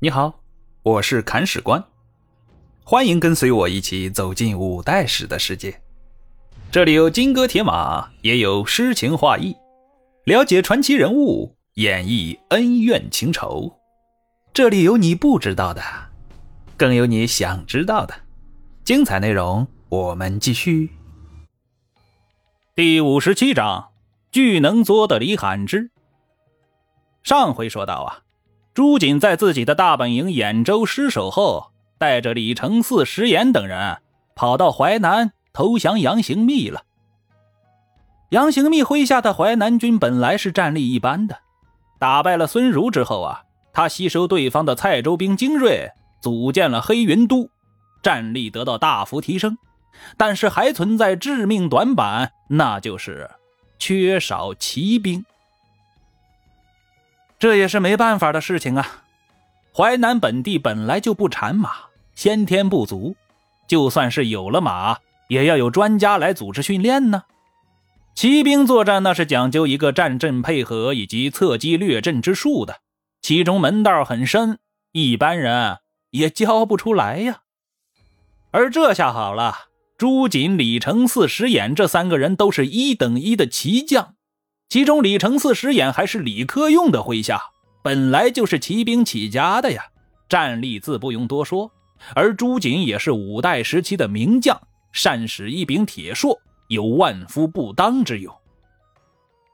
你好，我是砍史官，欢迎跟随我一起走进五代史的世界。这里有金戈铁马，也有诗情画意，了解传奇人物，演绎恩怨情仇。这里有你不知道的，更有你想知道的。精彩内容，我们继续。第五十七章：巨能作的李罕之。上回说到啊。朱瑾在自己的大本营兖州失守后，带着李承嗣、石岩等人跑到淮南投降杨行密了。杨行密麾下的淮南军本来是战力一般的，打败了孙儒之后啊，他吸收对方的蔡州兵精锐，组建了黑云都，战力得到大幅提升，但是还存在致命短板，那就是缺少骑兵。这也是没办法的事情啊！淮南本地本来就不产马，先天不足，就算是有了马，也要有专家来组织训练呢。骑兵作战那是讲究一个战阵配合以及侧击略阵之术的，其中门道很深，一般人也教不出来呀。而这下好了，朱瑾、李承嗣、石演这三个人都是一等一的骑将。其中，李承嗣、饰演还是李克用的麾下，本来就是骑兵起家的呀，战力自不用多说。而朱瑾也是五代时期的名将，善使一柄铁槊，有万夫不当之勇。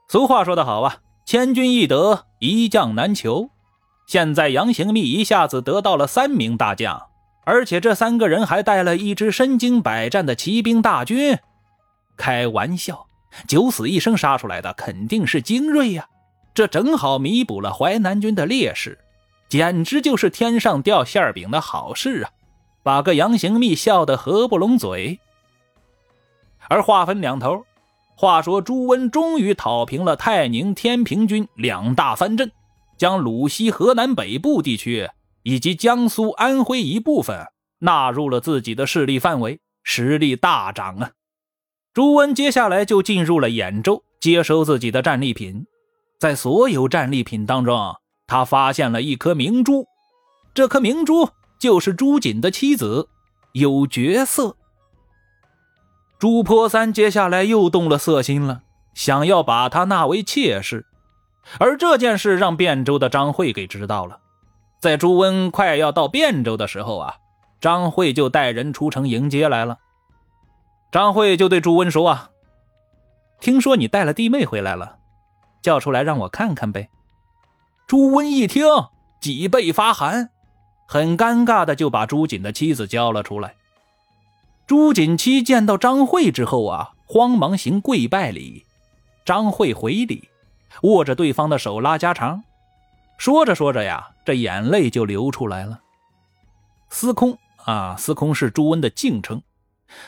俗话说得好啊，千军易得，一将难求。现在杨行密一下子得到了三名大将，而且这三个人还带了一支身经百战的骑兵大军，开玩笑。九死一生杀出来的肯定是精锐呀，这正好弥补了淮南军的劣势，简直就是天上掉馅饼的好事啊！把个杨行密笑得合不拢嘴。而话分两头，话说朱温终于讨平了泰宁、天平军两大藩镇，将鲁西、河南北部地区以及江苏、安徽一部分纳入了自己的势力范围，实力大涨啊！朱温接下来就进入了兖州，接收自己的战利品。在所有战利品当中，他发现了一颗明珠，这颗明珠就是朱瑾的妻子，有绝色。朱坡三接下来又动了色心了，想要把她纳为妾室。而这件事让汴州的张惠给知道了。在朱温快要到汴州的时候啊，张惠就带人出城迎接来了。张慧就对朱温说：“啊，听说你带了弟妹回来了，叫出来让我看看呗。”朱温一听，脊背发寒，很尴尬的就把朱瑾的妻子叫了出来。朱瑾妻见到张慧之后啊，慌忙行跪拜礼。张慧回礼，握着对方的手拉家常，说着说着呀，这眼泪就流出来了。司空啊，司空是朱温的敬称。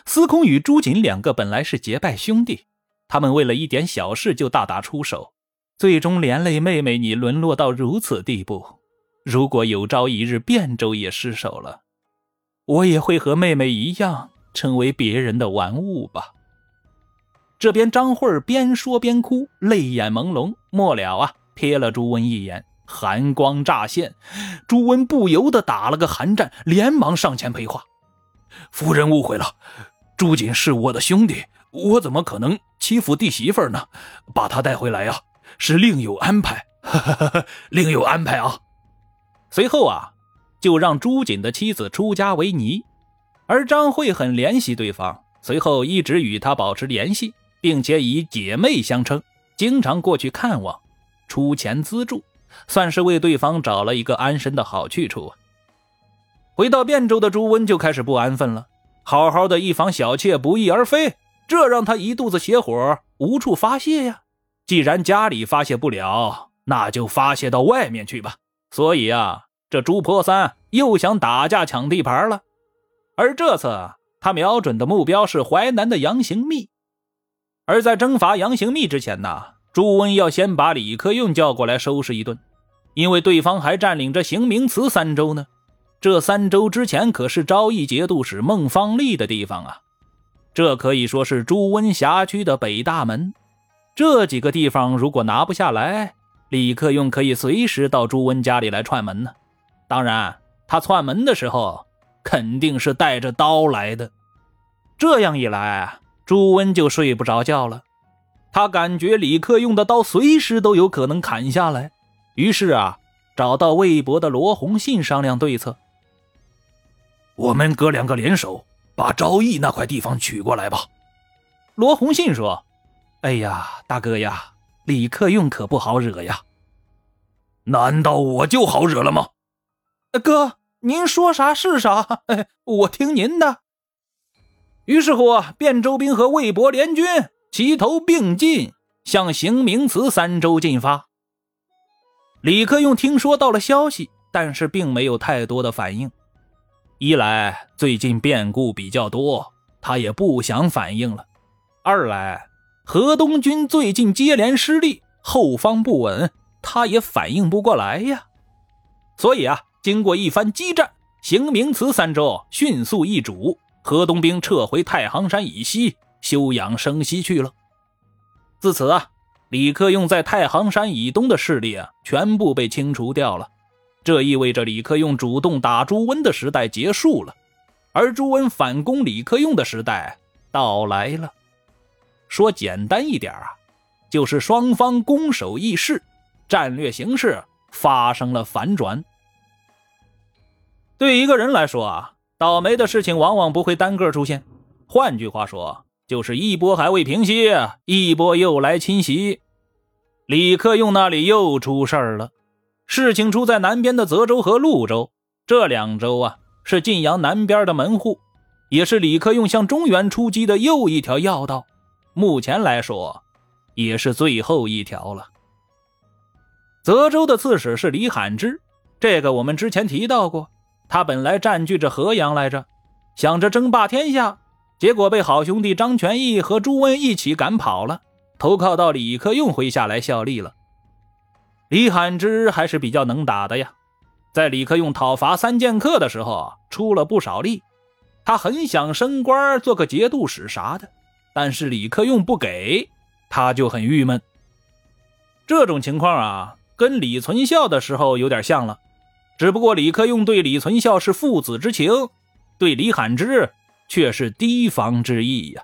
司空与朱瑾两个本来是结拜兄弟，他们为了一点小事就大打出手，最终连累妹妹你沦落到如此地步。如果有朝一日汴州也失守了，我也会和妹妹一样成为别人的玩物吧。这边张慧边说边哭，泪眼朦胧，末了啊，瞥了朱温一眼，寒光乍现，朱温不由得打了个寒战，连忙上前陪话。夫人误会了，朱瑾是我的兄弟，我怎么可能欺负弟媳妇呢？把他带回来呀，是另有安排，另有安排啊！随后啊，就让朱瑾的妻子出家为尼，而张慧很怜惜对方，随后一直与他保持联系，并且以姐妹相称，经常过去看望，出钱资助，算是为对方找了一个安身的好去处。回到汴州的朱温就开始不安分了，好好的一房小妾不翼而飞，这让他一肚子邪火，无处发泄呀。既然家里发泄不了，那就发泄到外面去吧。所以啊，这朱婆三又想打架抢地盘了。而这次他瞄准的目标是淮南的杨行密。而在征伐杨行密之前呢，朱温要先把李克用叫过来收拾一顿，因为对方还占领着行明祠三州呢。这三州之前可是昭义节度使孟方立的地方啊，这可以说是朱温辖区的北大门。这几个地方如果拿不下来，李克用可以随时到朱温家里来串门呢。当然，他串门的时候肯定是带着刀来的。这样一来，朱温就睡不着觉了。他感觉李克用的刀随时都有可能砍下来，于是啊，找到魏博的罗洪信商量对策。我们哥两个联手，把昭义那块地方取过来吧。罗洪信说：“哎呀，大哥呀，李克用可不好惹呀。难道我就好惹了吗？哥，您说啥是啥，我听您的。”于是乎，汴州兵和魏博联军齐头并进，向行明祠三州进发。李克用听说到了消息，但是并没有太多的反应。一来最近变故比较多，他也不想反应了；二来河东军最近接连失利，后方不稳，他也反应不过来呀。所以啊，经过一番激战，行明祠三州迅速易主，河东兵撤回太行山以西休养生息去了。自此啊，李克用在太行山以东的势力啊，全部被清除掉了。这意味着李克用主动打朱温的时代结束了，而朱温反攻李克用的时代到来了。说简单一点啊，就是双方攻守易势，战略形势发生了反转。对一个人来说啊，倒霉的事情往往不会单个出现。换句话说，就是一波还未平息，一波又来侵袭。李克用那里又出事儿了。事情出在南边的泽州和潞州，这两州啊是晋阳南边的门户，也是李克用向中原出击的又一条要道。目前来说，也是最后一条了。泽州的刺史是李罕之，这个我们之前提到过。他本来占据着河阳来着，想着争霸天下，结果被好兄弟张全义和朱温一起赶跑了，投靠到李克用麾下来效力了。李罕之还是比较能打的呀，在李克用讨伐三剑客的时候出了不少力。他很想升官做个节度使啥的，但是李克用不给，他就很郁闷。这种情况啊，跟李存孝的时候有点像了，只不过李克用对李存孝是父子之情，对李罕之却是提防之意呀。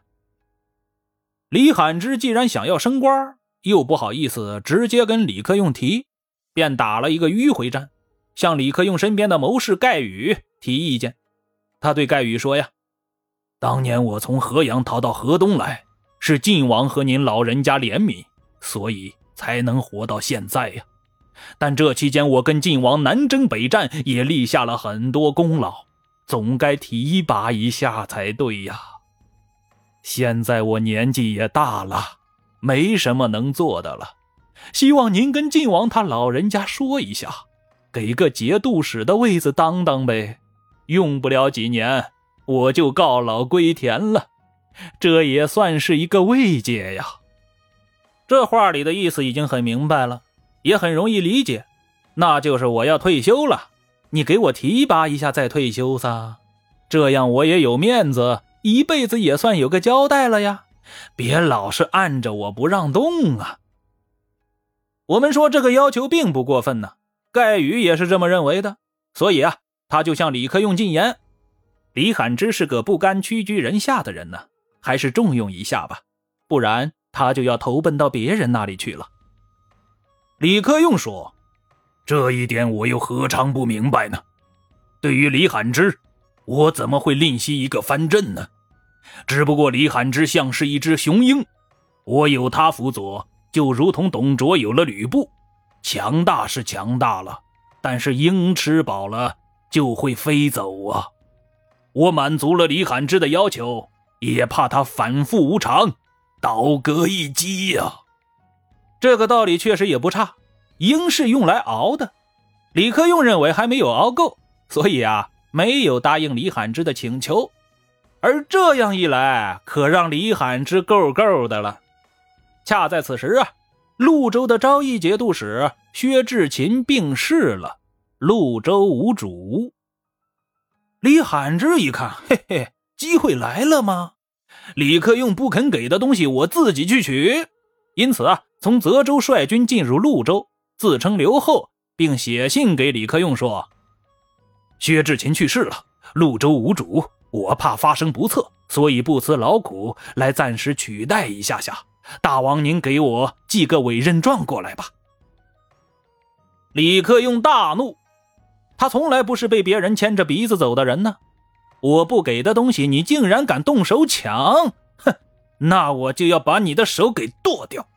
李罕之既然想要升官，又不好意思直接跟李克用提，便打了一个迂回战，向李克用身边的谋士盖宇提意见。他对盖宇说：“呀，当年我从河阳逃到河东来，是晋王和您老人家怜悯，所以才能活到现在呀。但这期间我跟晋王南征北战，也立下了很多功劳，总该提拔一下才对呀。现在我年纪也大了。”没什么能做的了，希望您跟晋王他老人家说一下，给个节度使的位子当当呗。用不了几年，我就告老归田了，这也算是一个慰藉呀。这话里的意思已经很明白了，也很容易理解，那就是我要退休了，你给我提拔一下再退休噻，这样我也有面子，一辈子也算有个交代了呀。别老是按着我不让动啊！我们说这个要求并不过分呢，盖宇也是这么认为的，所以啊，他就向李克用进言：李罕之是个不甘屈居人下的人呢，还是重用一下吧，不然他就要投奔到别人那里去了。李克用说：“这一点我又何尝不明白呢？对于李罕之，我怎么会吝惜一个藩镇呢？”只不过李罕之像是一只雄鹰，我有他辅佐，就如同董卓有了吕布，强大是强大了，但是鹰吃饱了就会飞走啊！我满足了李罕之的要求，也怕他反复无常，倒戈一击呀。这个道理确实也不差，鹰是用来熬的。李克用认为还没有熬够，所以啊，没有答应李罕之的请求。而这样一来，可让李罕之够够的了。恰在此时啊，潞州的昭义节度使薛志勤病逝了，潞州无主。李罕之一看，嘿嘿，机会来了吗？李克用不肯给的东西，我自己去取。因此啊，从泽州率军进入潞州，自称刘后，并写信给李克用说：“薛志勤去世了，潞州无主，我怕发生不测，所以不辞劳苦来暂时取代一下下。大王，您给我寄个委任状过来吧。李克用大怒，他从来不是被别人牵着鼻子走的人呢。我不给的东西，你竟然敢动手抢！哼，那我就要把你的手给剁掉。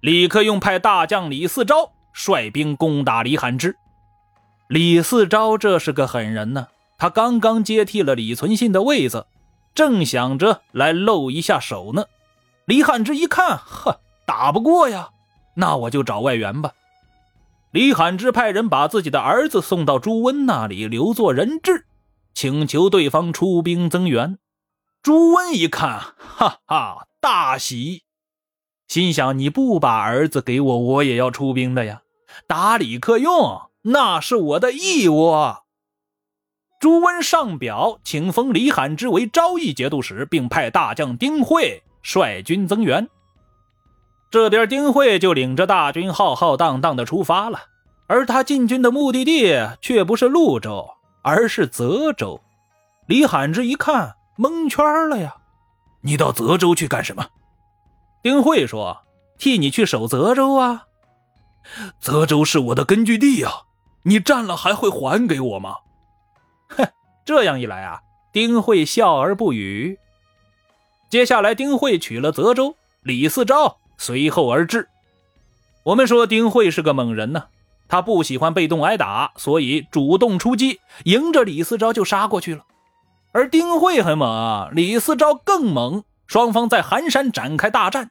李克用派大将李嗣昭率兵攻打李罕之。李嗣昭这是个狠人呢，他刚刚接替了李存信的位子，正想着来露一下手呢。李汉之一看，呵，打不过呀，那我就找外援吧。李罕之派人把自己的儿子送到朱温那里留作人质，请求对方出兵增援。朱温一看，哈哈，大喜，心想：你不把儿子给我，我也要出兵的呀，打李克用。那是我的义务。朱温上表，请封李罕之为昭义节度使，并派大将丁会率军增援。这边丁会就领着大军浩浩荡荡的出发了，而他进军的目的地却不是潞州，而是泽州。李罕之一看，蒙圈了呀！你到泽州去干什么？丁会说：“替你去守泽州啊。泽州是我的根据地呀。”你占了还会还给我吗？哼，这样一来啊，丁慧笑而不语。接下来，丁慧取了泽州，李嗣昭随后而至。我们说丁慧是个猛人呢，他不喜欢被动挨打，所以主动出击，迎着李嗣昭就杀过去了。而丁慧很猛啊，李嗣昭更猛，双方在寒山展开大战。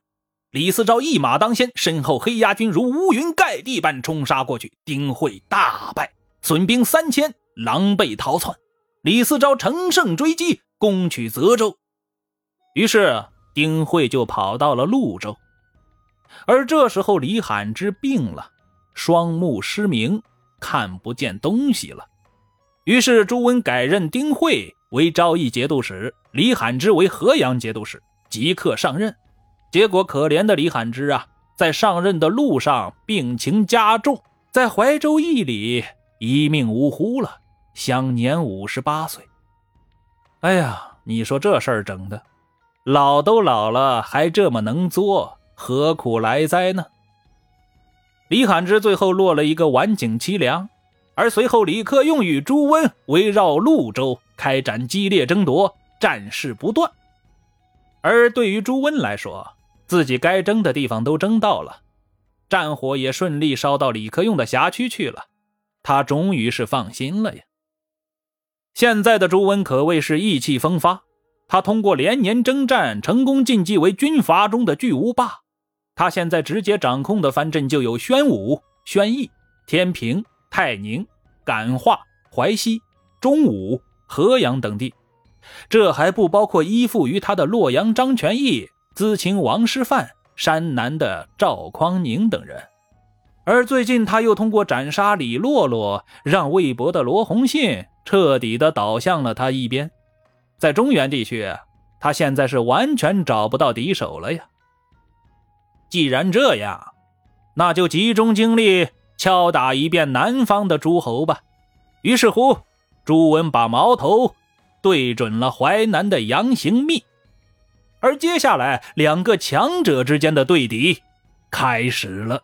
李嗣昭一马当先，身后黑鸦军如乌云盖地般冲杀过去，丁慧大败，损兵三千，狼狈逃窜。李嗣昭乘胜追击，攻取泽州。于是丁慧就跑到了潞州。而这时候，李罕之病了，双目失明，看不见东西了。于是朱温改任丁会为昭义节度使，李罕之为河阳节度使，即刻上任。结果，可怜的李罕之啊，在上任的路上病情加重，在怀州驿里一命呜呼了，享年五十八岁。哎呀，你说这事儿整的，老都老了还这么能作，何苦来哉呢？李罕之最后落了一个晚景凄凉，而随后李克用与朱温围绕潞州开展激烈争夺，战事不断。而对于朱温来说，自己该争的地方都争到了，战火也顺利烧到李克用的辖区去了，他终于是放心了呀。现在的朱温可谓是意气风发，他通过连年征战，成功晋级为军阀中的巨无霸。他现在直接掌控的藩镇就有宣武、宣义、天平、泰宁、感化、淮西、中武、河阳等地，这还不包括依附于他的洛阳张全义。资清王师范、山南的赵匡宁等人，而最近他又通过斩杀李洛洛，让魏博的罗洪信彻底的倒向了他一边。在中原地区，他现在是完全找不到敌手了呀。既然这样，那就集中精力敲打一遍南方的诸侯吧。于是乎，朱温把矛头对准了淮南的杨行密。而接下来，两个强者之间的对敌开始了。